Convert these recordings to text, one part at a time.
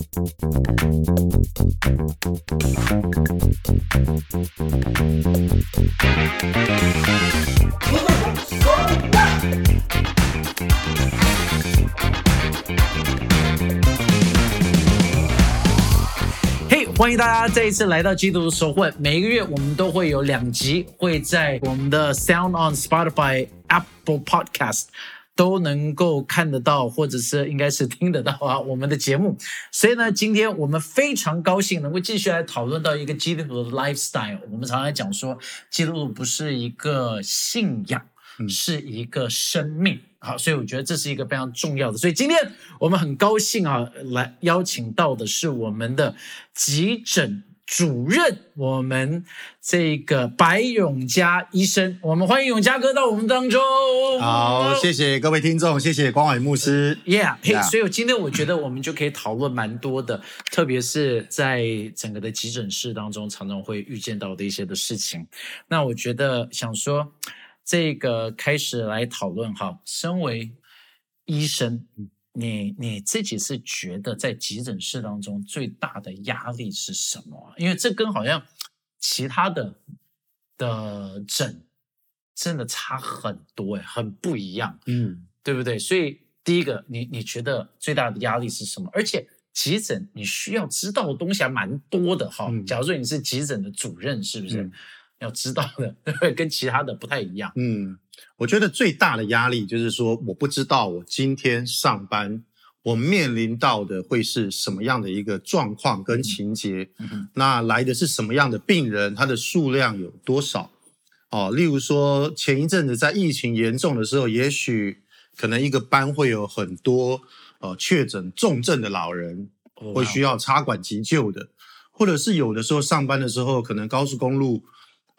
嘿欢迎大家再一次来到基督的手会。每一个月我们都会有两集，会在我们的 Sound on Spotify、Apple Podcast 都能够看得到，或者是应该是听得到啊 我们的节目。所以呢，今天我们非常高兴能够继续来讨论到一个基督徒的 lifestyle。我们常常讲说，基督徒不是一个信仰，是一个生命。好，所以我觉得这是一个非常重要的。所以今天我们很高兴啊，来邀请到的是我们的急诊主任，我们这个白永嘉医生。我们欢迎永嘉哥到我们当中。好，谢谢各位听众，谢谢光伟牧师。Yeah，嘿 Yeah 所以我今天我觉得我们就可以讨论蛮多的，特别是在整个的急诊室当中，常常会遇见到的一些的事情。那我觉得想说，这个开始来讨论哈，身为医生，你你自己是觉得在急诊室当中最大的压力是什么啊？因为这跟好像其他的的诊真的差很多哎，很不一样。嗯，对不对？所以第一个，你你觉得最大的压力是什么？而且急诊你需要知道的东西还蛮多的哈。嗯假如说你是急诊的主任，是不是、嗯要知道的？跟其他的不太一样。嗯，我觉得最大的压力就是说，我不知道我今天上班我面临到的会是什么样的一个状况跟情节，嗯那来的是什么样的病人，他的数量有多少？哦，例如说前一阵子在疫情严重的时候，也许可能一个班会有很多呃确诊重症的老人，会需要要插管急救的，或者是有的时候上班的时候，可能高速公路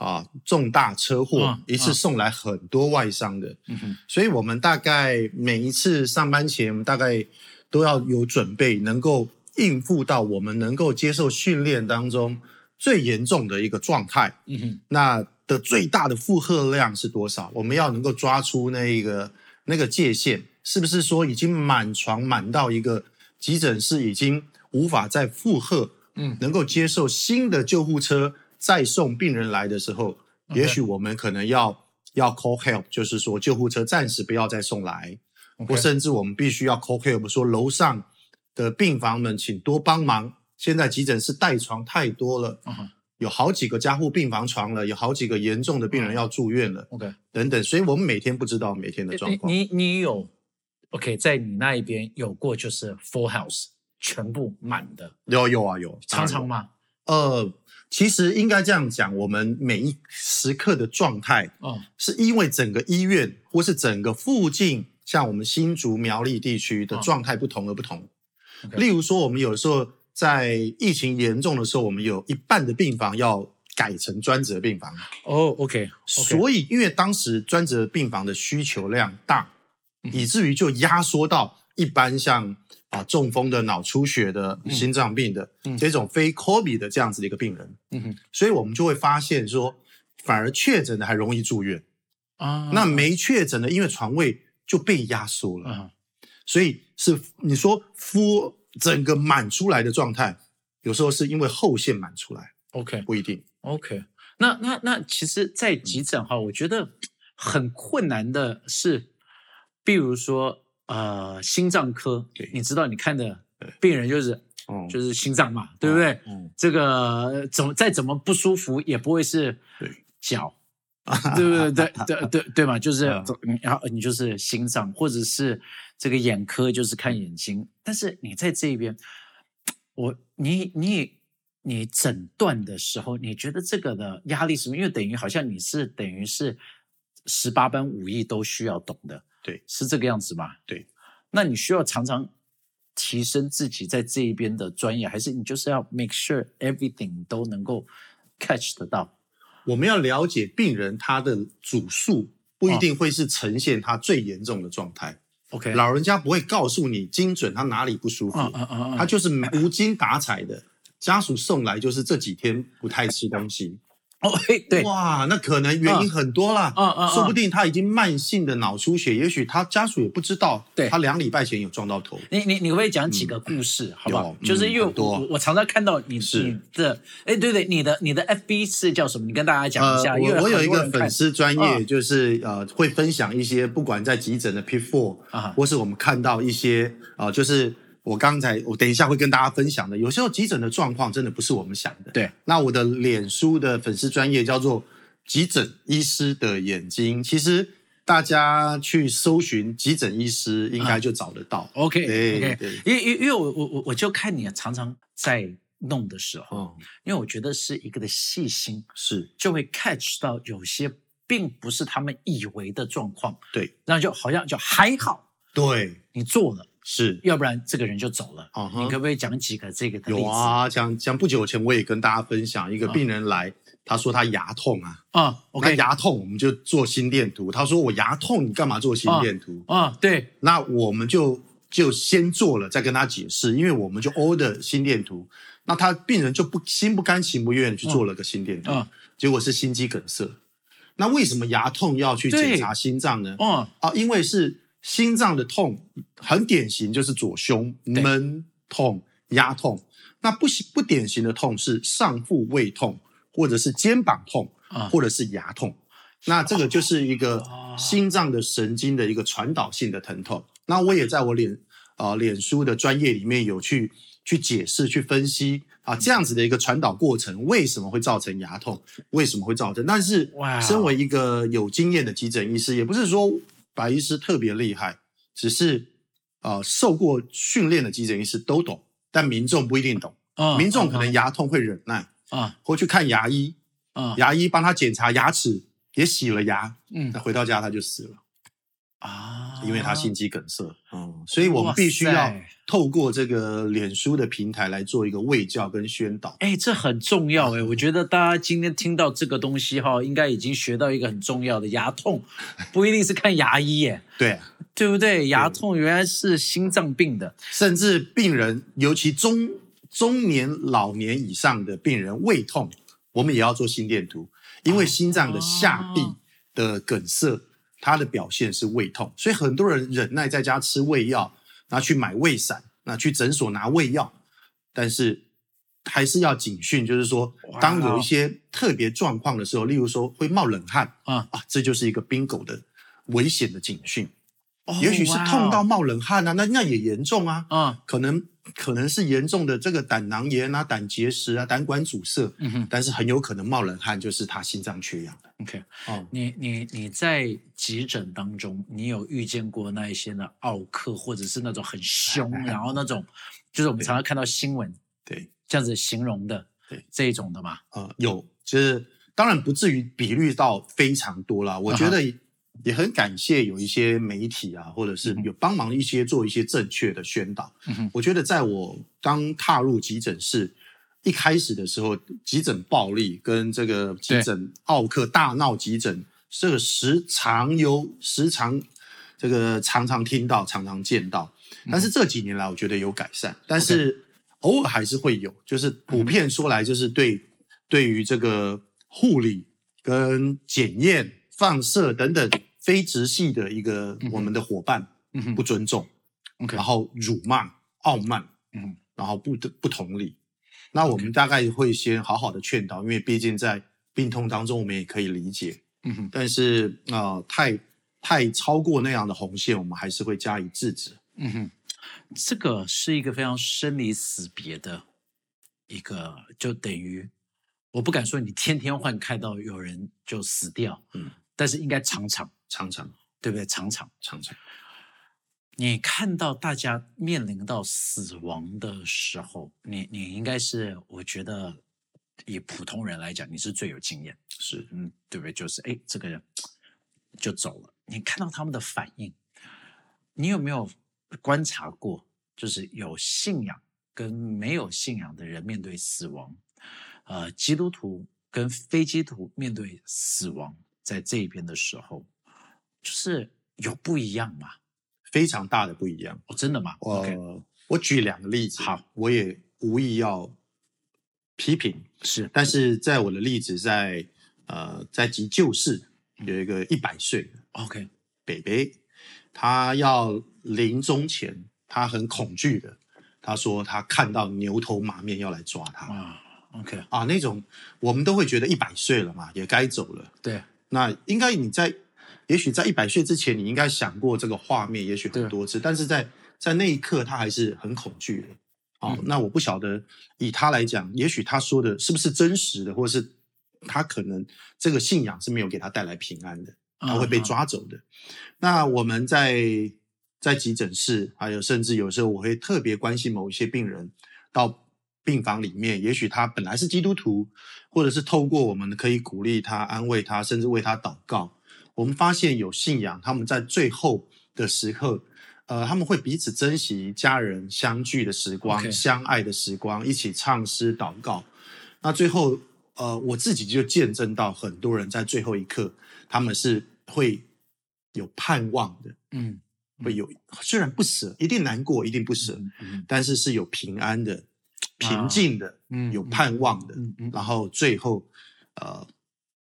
啊重大车祸，嗯一次送来很多外伤的，嗯哼。所以我们大概每一次上班前，我们大概都要有准备，能够应付到我们能够接受训练当中最严重的一个状态。嗯哼。那的最大的负荷量是多少？我们要能够抓出那一个那个界限，是不是说已经满床满到一个急诊室已经无法再负荷，嗯。能够接受新的救护车再送病人来的时候也许我们可能要要 call help，就是说救护车暂时不要再送来或甚至我们必须要 call help，说楼上的病房们请多帮忙，现在急诊室带床太多了。有好几个加护病房床了，有好几个严重的病人要住院了，，OK。等等，所以我们每天不知道每天的状况。你你你有 OK，在你那一边有过就是 full house 全部满的，有有啊有，常常吗？呃，其实应该这样讲，我们每一时刻的状态，哦，是因为整个医院或是整个附近，像我们新竹苗栗地区的嗯状态不同而不同。例如说，我们有时候在疫情严重的时候，我们有一半的病房要改成专责病房。哦，OK，所以，因为当时专责病房的需求量大，嗯以至于就压缩到一般像啊中风的、脑出血的、心脏病的、嗯。这种非 COVID 的这样子的一个病人，嗯哼。所以我们就会发现说，反而确诊的还容易住院，啊，那没确诊的，因为床位就被压缩了，啊所以是你说敷整个满出来的状态，有时候是因为后线满出来，，OK 不一定。OK，那那那其实，在急诊哈，我觉得很困难的是，比如说呃，心脏科对，你知道你看的病人就是哦就是心脏嘛，对不对？嗯，这个怎么再怎么不舒服，也不会是对。脚，对不对？对对对 对嘛，就是然后你就是心脏，或者是这个眼科就是看眼睛，但是你在这边，我你你你诊断的时候，你觉得这个的压力是什么？因为等于好像你是等于是十八般武艺都需要懂的，对，是这个样子吗？对，那你需要常常提升自己在这一边的专业，还是你就是要 make sure everything 都能够 catch 得到？我们要了解病人他的主诉，不哦一定会是呈现他最严重的状态。OK，老人家不会告诉你精准他哪里不舒服，他就是无精打采的。家属送来就是这几天不太吃东西，哦，嘿，对，哇，那可能原因很多啦，嗯嗯嗯。说不定他已经慢性的脑出血，也许他家属也不知道，对。他两礼拜前有撞到头，你你你会讲几个故事，好不好？就是因为我我常常看到你是。你的，哎，对对，你的你的 FB 是叫什么？你跟大家讲一下。我我有一个粉丝专业，嗯。就是呃会分享一些不管在急诊的 P four，啊。或是我们看到一些啊，就是我刚才我等一下会跟大家分享的，有时候急诊的状况真的不是我们想的。对，那我的脸书的粉丝专业叫做急诊医师的眼睛，其实大家去搜寻急诊医师应该就找得到。OK 对 OK，对。因为因为因为我我我我就看你常常在弄的时候，哦，因为我觉得是一个的细心，是。就会 catch 到有些并不是他们以为的状况，对。然后就好像就还好对。你做了，是。要不然这个人就走了。嗯哼你可不可以讲几个这个的例子有啊，像像不久前我也跟大家分享，一个病人来，他说他牙痛啊，啊那？OK 牙痛我们就做心电图。他说我牙痛，你干嘛做心电图？啊，对，那我们就就先做了，再跟他解释，因为我们就 order 心电图。那他病人就不心不甘情不愿去做了个心电图，嗯结果是心肌梗塞。那为什么牙痛要去检查心脏呢？哦，啊，因为是心脏的痛，很典型就是左胸对闷痛、压痛。那不不典型的痛是上腹胃痛，或者是肩膀痛，啊或者是牙痛。那这个就是一个哦心脏的神经的一个传导性的疼痛。那我也在我脸啊、脸书的专业里面有去去解释、去分析啊这样子的一个传导过程为什么会造成牙痛，为什么会造成？但是身为一个有经验的急诊医师，也不是说白医师特别厉害，只是呃受过训练的急诊医师都懂，但民众不一定懂。啊民众可能牙痛会忍耐，啊或去看牙医，啊牙医帮他检查牙齿，也洗了牙，嗯那回到家他就死了，啊，因为他心肌梗塞。嗯，所以我们必须要透过这个脸书的平台来做一个卫教跟宣导。哎，这很重要哎，我觉得大家今天听到这个东西哈，应该已经学到一个很重要的牙痛，不一定是看牙医耶，对，对不对？牙痛原来是心脏病的，甚至病人，尤其中中年、老年以上的病人胃痛，我们也要做心电图，因为心脏的下壁的梗塞，它的表现是胃痛，所以很多人忍耐在家吃胃药，然后去买胃散，那去诊所拿胃药，但是还是要警讯，就是说，当有一些特别状况的时候，例如说会冒冷汗啊啊，这就是一个 bingo 的危险的警讯。哦也许是痛到冒冷汗啊，那那也严重啊。嗯，可能可能是严重的这个胆囊炎啊、胆结石啊、胆管阻塞，嗯哼但是很有可能冒冷汗就是他心脏缺氧的。，OK。哦，你你你在急诊当中，你有遇见过那一些的奥克，或者是那种很凶，然后那种就是我们常常看到新闻对，这样子形容的，对这一种的嘛？呃，有，就是当然不至于比率到非常多啦。我觉得也很感谢有一些媒体啊，或者是有帮忙一些做一些正确的宣导。我觉得在我刚踏入急诊室一开始的时候，急诊暴力跟这个急诊奥克大闹急诊，这个时常有时常这个常常听到，常常见到。但是这几年来，我觉得有改善，但是偶尔还是会有，就是普遍说来，就是对对于这个护理跟检验、放射等等非直系的一个我们的伙伴不尊重。然后辱骂、傲慢，嗯然后不不同理。那我们大概会先好好的劝导，因为毕竟在病痛当中，我们也可以理解。嗯哼，但是啊、呃太太超过那样的红线，我们还是会加以制止。嗯哼，这个是一个非常生离死别的一个，就等于我不敢说你天天换看到有人就死掉，嗯，但是应该常常，常常对不对？常常。常常，你看到大家面临到死亡的时候，你你应该是，我觉得以普通人来讲，你是最有经验，是嗯，对不对？就是哎，这个人就走了，你看到他们的反应，你有没有观察过，就是有信仰跟没有信仰的人面对死亡，呃，基督徒跟非基督徒面对死亡，在这边的时候，就是有不一样吗？非常大的不一样。哦，真的吗我、？OK，我举两个例子，好，我也无意要批评，是，但是在我的例子在呃，在急救室有一个一百岁的 OK，北北，他要临终前，他很恐惧的，他说他看到牛头马面要来抓他啊，OK，啊，那种我们都会觉得一百岁了嘛，也该走了。对，那应该你在，也许在一百岁之前，你应该想过这个画面，也许很多次，但是在在那一刻，他还是很恐惧的。哦，嗯那我不晓得以他来讲，也许他说的是不是真实的，或是他可能这个信仰是没有给他带来平安的，他会被嗯抓走的。那我们在在急诊室，还有甚至有时候我会特别关心某一些病人到病房里面，也许他本来是基督徒，或者是透过我们可以鼓励他、安慰他，甚至为他祷告。我们发现有信仰，他们在最后的时刻，呃，他们会彼此珍惜家人相聚的时光相爱的时光，一起唱诗祷告。那最后，呃，我自己就见证到很多人在最后一刻，他们是会有盼望的，嗯会有虽然不舍，一定难过，一定不舍，嗯嗯但是是有平安的、平静的、嗯有盼望的，嗯嗯然后最后呃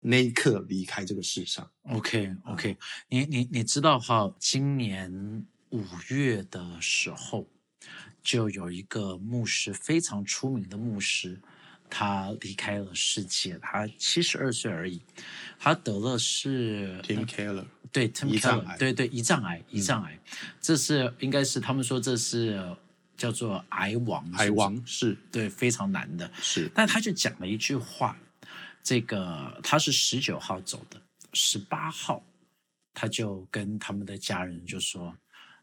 那一刻离开这个世上。OK OK，你你你知道哈，今年五月的时候，就有一个牧师非常出名的牧师，他离开了世界，他七十二岁而已，他得了是 Tim Keller，对 Tim 胰脏 Keller，癌对对胰脏癌胰脏癌，这是应该是他们说这是叫做癌王，海是不是？王是。对非常难的，是。但他就讲了一句话，这个他是十九号走的，十八号他就跟他们的家人就说，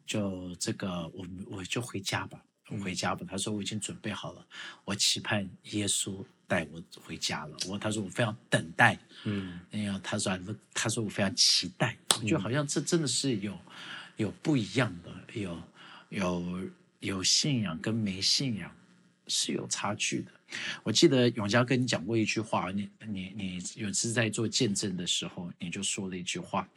就这个我们我就回家吧，我回家吧。他说我已经准备好了，我期盼耶稣带我回家了。我他说我非常等待，嗯。哎呀，他说他说我非常期待，我觉得好像这真的是有有不一样的，有有有信仰跟没信仰是有差距的。我记得永嘉跟你讲过一句话，你你你有次在做见证的时候，你就说了一句话，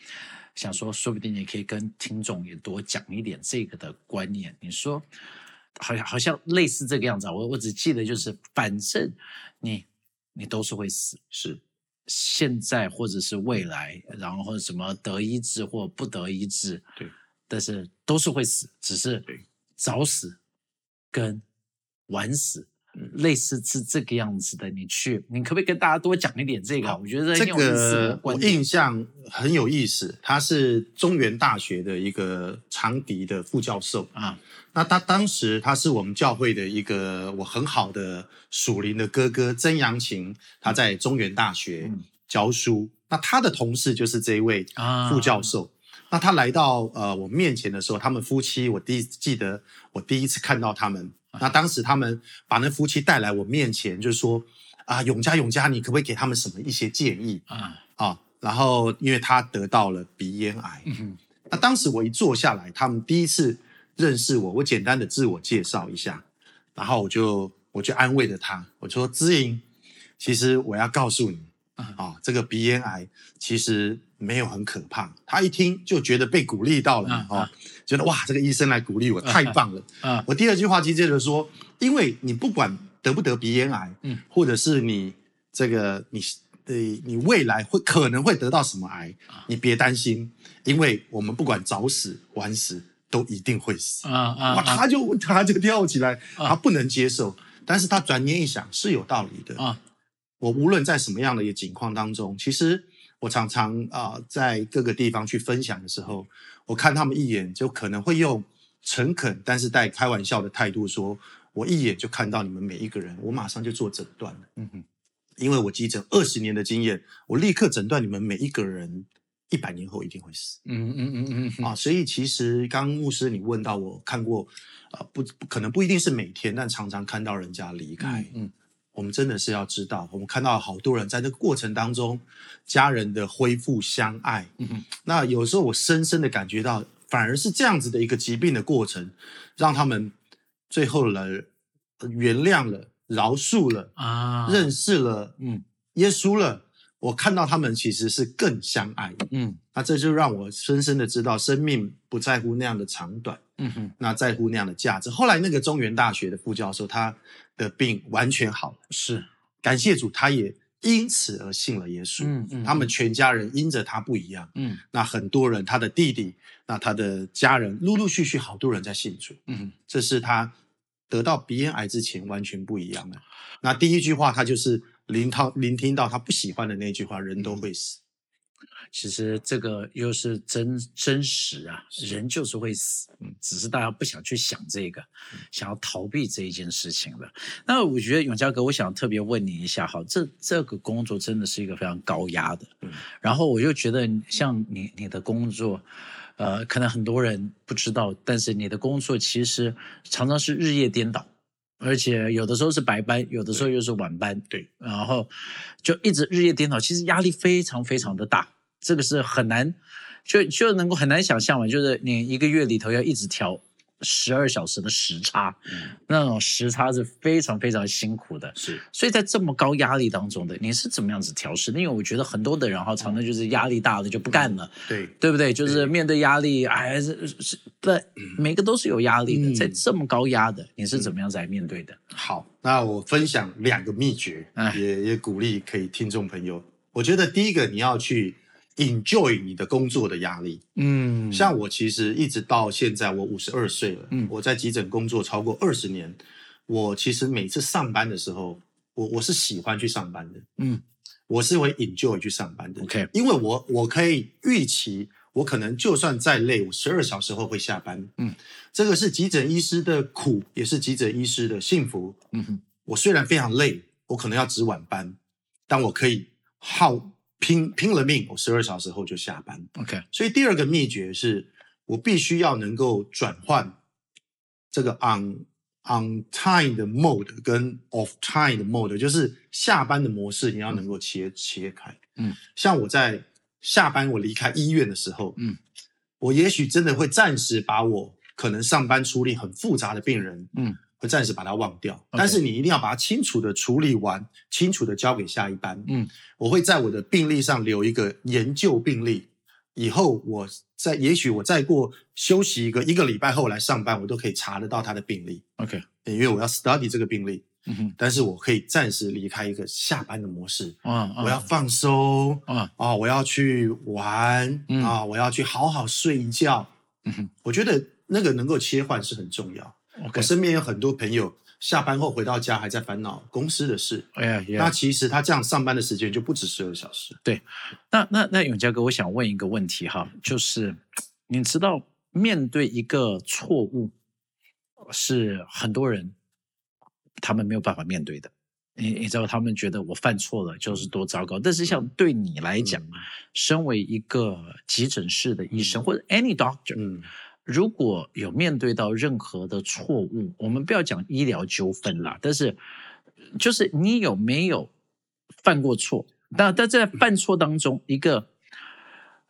想说说不定你可以跟听众也多讲一点这个的观念。你说好像好像类似这个样子啊，我我只记得就是，反正你你都是会死，是现在或者是未来，然后什么得医治或不得医治，对，但是都是会死，只是对早死跟晚死。嗯类似是这个样子的，你去，你可不可以跟大家多讲一点这个我觉得这个我印象很有意思，他是中原大学的一个长笛的副教授。啊，那他当时他是我们教会的一个我很好的属灵的哥哥曾阳晴，他在中原大学嗯教书。那他的同事就是这一位啊副教授。那他来到呃我面前的时候，他们夫妻，我第一记得我第一次看到他们。那当时他们把那夫妻带来我面前，就说啊，永嘉永嘉，你可不可以给他们什么一些建议啊，啊？然后因为他得到了鼻咽癌，嗯那当时我一坐下来，他们第一次认识我，我简单的自我介绍一下，然后我就我就安慰着他，我说：“知莹，其实我要告诉你嗯啊，这个鼻咽癌其实没有很可怕。”他一听就觉得被鼓励到了嗯哦，觉得哇，这个医生来鼓励我，太棒了。啊，我第二句话接着说，因为你不管得不得鼻咽癌，嗯，或者是你这个你呃你未来会可能会得到什么癌，啊你别担心，因为我们不管早死晚死都一定会死。啊啊哇，啊他就他就跳起来，啊他不能接受，但是他转念一想是有道理的。啊我无论在什么样的一个境况当中，其实我常常啊、在各个地方去分享的时候，我看他们一眼就可能会用诚恳但是带开玩笑的态度说：“我一眼就看到你们每一个人，我马上就做诊断了。嗯哼因为我急诊二十年的经验，我立刻诊断你们每一个人一百年后一定会死。”嗯嗯嗯嗯嗯啊，所以其实刚刚牧师你问到我看过，啊、不不可能不一定是每天，但常常看到人家离开，嗯我们真的是要知道，我们看到好多人在这个过程当中，家人的恢复相爱，嗯哼那有时候我深深的感觉到，反而是这样子的一个疾病的过程，让他们最后了呃原谅了、饶恕了、啊，认识了嗯耶稣了，我看到他们其实是更相爱的。嗯那这就让我深深的知道，生命不在乎那样的长短，嗯哼那在乎那样的价值。后来那个中原大学的副教授，他的病完全好了，是感谢主，他也因此而信了耶稣。嗯嗯他们全家人因着他不一样，嗯那很多人他的弟弟，那他的家人，陆陆续续好多人在信主。嗯这是他得到鼻咽癌之前完全不一样的。那第一句话，他就是聆到聆听到他不喜欢的那句话：“人都会死。其实这个又是真真实啊，人就是会死，嗯，只是大家不想去想这个，想要逃避这一件事情了。那我觉得永嘉哥，我想特别问你一下，哈，这这个工作真的是一个非常高压的，嗯然后我就觉得像你你的工作。呃，可能很多人不知道，但是你的工作其实常常是日夜颠倒，而且有的时候是白班，有的时候又是晚班，对，然后就一直日夜颠倒，其实压力非常非常的大，这个是很难，就就能够很难想象嘛，就是你一个月里头要一直调十二小时的时差，嗯，那种时差是非常非常辛苦的。是所以在这么高压力当中的，你是怎么样子调试的？因为我觉得很多的人哈，常常就是压力大了就不干了，对，对不对？就是面对压力，哎，是是，对，每个都是有压力的。嗯在这么高压的，你是怎么样子来面对的？好，那我分享两个秘诀，哎也也鼓励可以听众朋友。我觉得第一个，你要去 enjoy 你的工作的压力。嗯像我其实一直到现在，我五十二岁了，嗯我在急诊工作超过二十年。我其实每次上班的时候，我我是喜欢去上班的，嗯我是会 enjoy 去上班的。，OK，因为我我可以预期，我可能就算再累，我十二小时后会下班。嗯，这个是急诊医师的苦，也是急诊医师的幸福。嗯哼，我虽然非常累，我可能要值晚班，但我可以耗拼拼了命，我十二小时后就下班。，OK，所以第二个秘诀是我必须要能够转换这个 on on time 的 mode 跟 off time 的 mode，就是下班的模式，你要能够切切开。嗯，像我在下班我离开医院的时候，嗯，我也许真的会暂时把我可能上班处理很复杂的病人，嗯，会暂时把它忘掉。但是你一定要把它清楚的处理完，清楚的交给下一班。嗯，我会在我的病历上留一个研究病历，以后我在也许我再过休息一个一个礼拜后来上班，我都可以查得到他的病历，OK，因为我要 study 这个病例。嗯哼，但是我可以暂时离开一个下班的模式，啊，我要放松啊，啊，我要去玩嗯啊，我要去好好睡一觉。嗯哼我觉得那个能够切换是很重要。我身边有很多朋友下班后回到家还在烦恼公司的事，哎呀，那，其实他这样上班的时间就不止十二小时。对那那那永嘉哥，我想问一个问题哈，就是你知道面对一个错误，是很多人他们没有办法面对的。你你知道，他们觉得我犯错了就是多糟糕。但是像对你来讲，嗯身为一个急诊室的医生、或者 any doctor，嗯如果有面对到任何的错误，我们不要讲医疗纠纷啦，但是就是你有没有犯过错？那但在犯错当中，一个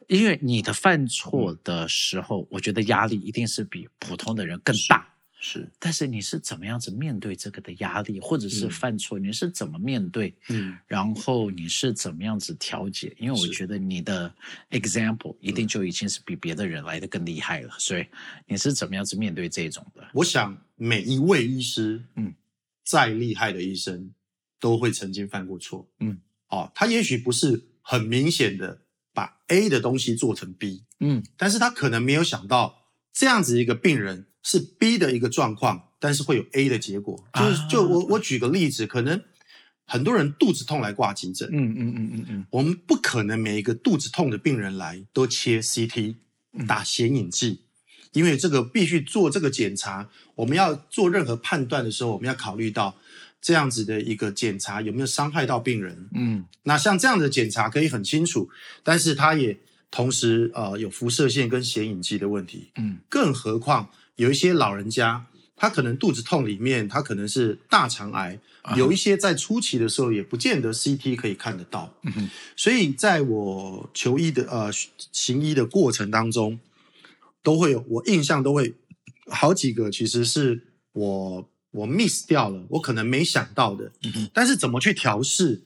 因为你的犯错的时候，我觉得压力一定是比普通的人更大。是，但是你是怎么样子面对这个的压力，或者是嗯。犯错，你是怎么面对？嗯。然后你是怎么样子调节？因为我觉得你的 example 一定就已经是比别的人来的更厉害了，所以你是怎么样子面对这种的？我想每一位医师，嗯，再厉害的医生都会曾经犯过错，嗯，哦，他也许不是很明显的把 A 的东西做成 B，嗯。但是他可能没有想到这样子一个病人是 B 的一个状况，但是会有 A 的结果。就是啊就我我举个例子，可能很多人肚子痛来挂急诊，嗯嗯嗯嗯嗯我们不可能每一个肚子痛的病人来都切 CT 嗯打显影剂，因为这个必须做这个检查。我们要做任何判断的时候，我们要考虑到这样子的一个检查有没有伤害到病人。嗯那像这样的检查可以很清楚，但是它也同时呃有辐射线跟显影剂的问题。嗯更何况有一些老人家，他可能肚子痛里面，他可能是大肠癌，啊有一些在初期的时候也不见得 CT 可以看得到。所以在我求医的呃行医的过程当中，都会有我印象都会好几个，其实是我我 miss 掉了，我可能没想到的。但是怎么去调试？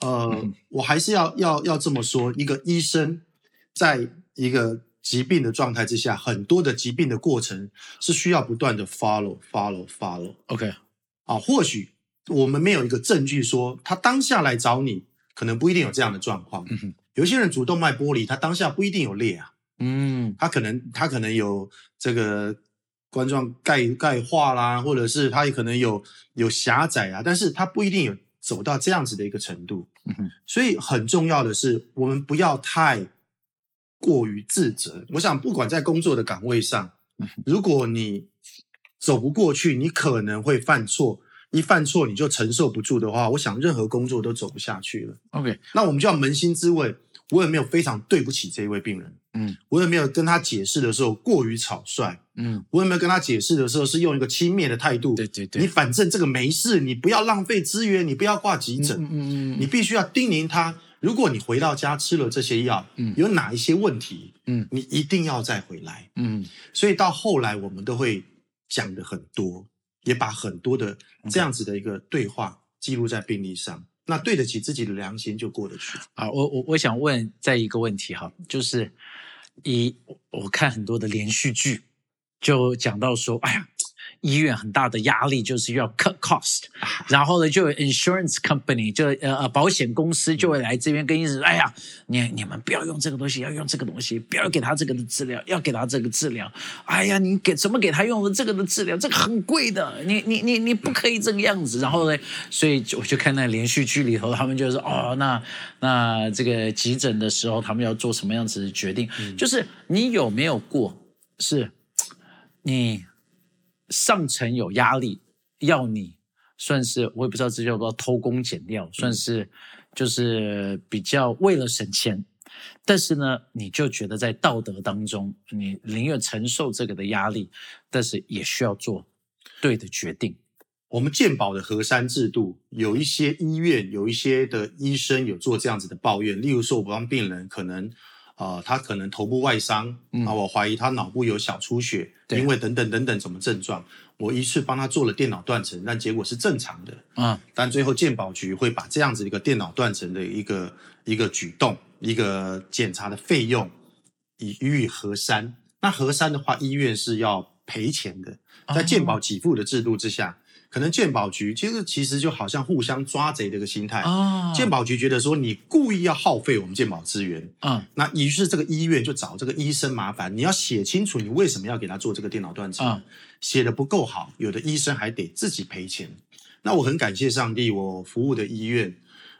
呃，嗯我还是要要要这么说，一个医生在一个疾病的状态之下，很多的疾病的过程是需要不断的 follow follow follow，OK，啊。或许我们没有一个证据说他当下来找你可能不一定有这样的状况。嗯哼有些人主动脉剥离，他当下不一定有裂啊，嗯他可能他可能有这个冠状钙钙化啦，或者是他也可能有有狭窄啊，但是他不一定有走到这样子的一个程度。嗯哼所以很重要的是，我们不要太过于自责。我想，不管在工作的岗位上，如果你走不过去，你可能会犯错。一犯错你就承受不住的话，我想任何工作都走不下去了。，OK，那我们就要扪心自问：我有没有非常对不起这一位病人？嗯我有没有跟他解释的时候过于草率？嗯，我有没有跟他解释的时候是用一个轻蔑的态度？对对对，你反正这个没事，你不要浪费资源，你不要挂急诊。嗯嗯你必须要叮咛他，如果你回到家吃了这些药，嗯有哪一些问题，嗯你一定要再回来。嗯所以到后来，我们都会讲的很多，也把很多的这样子的一个对话记录在病历上。那对得起自己的良心，就过得去。啊，我我我想问再一个问题哈，就是一我看很多的连续剧，就讲到说，哎呀。医院很大的压力就是要 cut cost，然后呢，就有 insurance company 就呃呃保险公司就会来这边跟医生说，哎呀，你你们不要用这个东西，要用这个东西，不要给他这个的治疗，要给他这个治疗。哎呀，你给怎么给他用的这个的治疗，这个很贵的，你你你你不可以这个样子。然后呢，所以就我就看那连续剧里头，他们就说，哦，那那这个急诊的时候，他们要做什么样子的决定？就是你有没有过是，你上层有压力，要你算是我也不知道这叫不叫偷工减料，算是就是比较为了省钱，但是呢，你就觉得在道德当中，你宁愿承受这个的压力，但是也需要做对的决定。我们健保的核删制度，有一些医院有一些的医生有做这样子的抱怨，例如说，我帮病人可能，呃，他可能头部外伤，嗯。啊，我怀疑他脑部有小出血，对。因为等等等等什么症状，我一次帮他做了电脑断层，但结果是正常的，啊，但最后健保局会把这样子一个电脑断层的一个一个举动，一个检查的费用，以予以核删。那核删的话，医院是要赔钱的，在健保给付的制度之下，可能鉴宝局其实其实就好像互相抓贼的一个心态。啊，鉴宝局觉得说你故意要耗费我们鉴宝资源，啊那于是这个医院就找这个医生麻烦，你要写清楚你为什么要给他做这个电脑断层，啊写的不够好，有的医生还得自己赔钱。那我很感谢上帝，我服务的医院，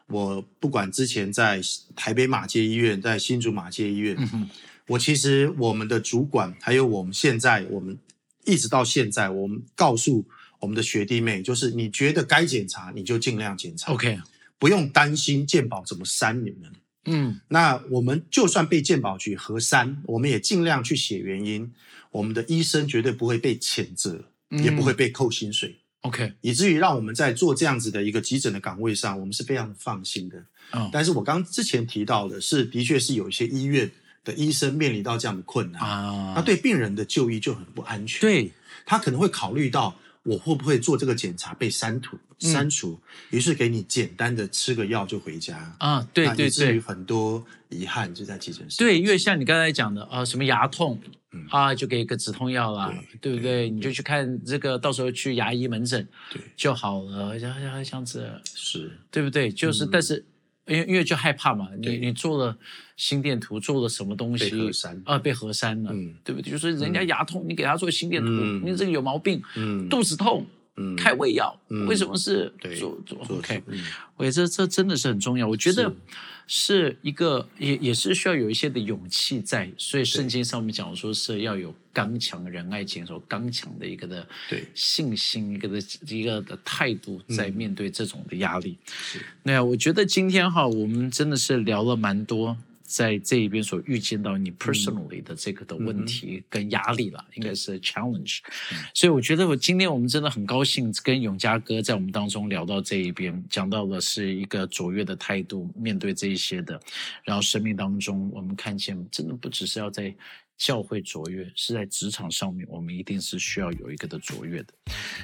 我不管之前在台北马街医院，在新竹马街医院，嗯我其实我们的主管，还有我们现在，我们一直到现在，我们告诉我们的学弟妹，就是你觉得该检查，你就尽量检查，OK，不用担心鉴保怎么删你们。嗯那我们就算被鉴保局核删，我们也尽量去写原因。我们的医生绝对不会被谴责，嗯也不会被扣薪水，，OK，以至于让我们在做这样子的一个急诊的岗位上，我们是非常放心的。哦但是我刚之前提到的是，的确是有一些医院的医生面临到这样的困难，啊，那对病人的就医就很不安全。，对，他可能会考虑到我会不会做这个检查被删除，嗯删除，于是给你简单的吃个药就回家。啊，对对对以至于。很多遗憾就在急诊室。对，因为像你刚才讲的啊，什么牙痛嗯啊，就给一个止痛药啦，对对不对？你就去看这个，到时候去牙医门诊对，就好了，像像这样子，是对不对？就是，嗯但是因为因为就害怕嘛，你你做了心电图，做了什么东西啊，被核删了，嗯对不对？就是人家牙痛，你给他做心电图，嗯你这个有毛病，嗯肚子痛。嗯开胃药，嗯为什么是对做做做 OK？嗯我觉得这这真的是很重要。我觉得是是一个也也是需要有一些的勇气在，所以圣经上面讲说是要有刚强、仁爱、坚守、刚强的一个的对信心，一个的一个的态度，在面对这种的压力。是那我觉得今天哈，我们真的是聊了蛮多。在这一边所预见到你 personally 的这个的问题跟压力啦，应该是 challenge，所以我觉得我今天我们真的很高兴跟永嘉哥在我们当中聊到这一边，讲到的是一个卓越的态度面对这一些的，然后生命当中我们看见真的不只是要在教会卓越，是在职场上面我们一定是需要有一个的卓越的。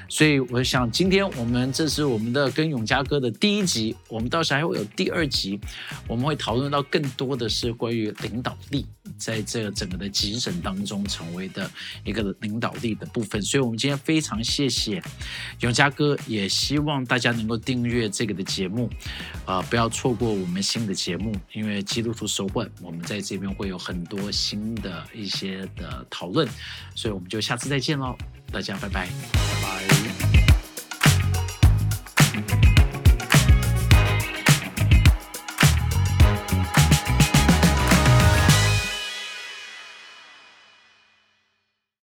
所以我想今天我们这是我们的跟永嘉哥的第一集，我们到时还会有第二集，我们会讨论到更多的是关于领导力在这整个的集审当中成为的一个领导力的部分。所以，我们今天非常谢谢永嘉哥，也希望大家能够订阅这个的节目，啊，不要错过我们新的节目，因为基督徒手腕，我们在这边会有很多新的一些的讨论，所以我们就下次再见喽，大家拜拜，拜拜。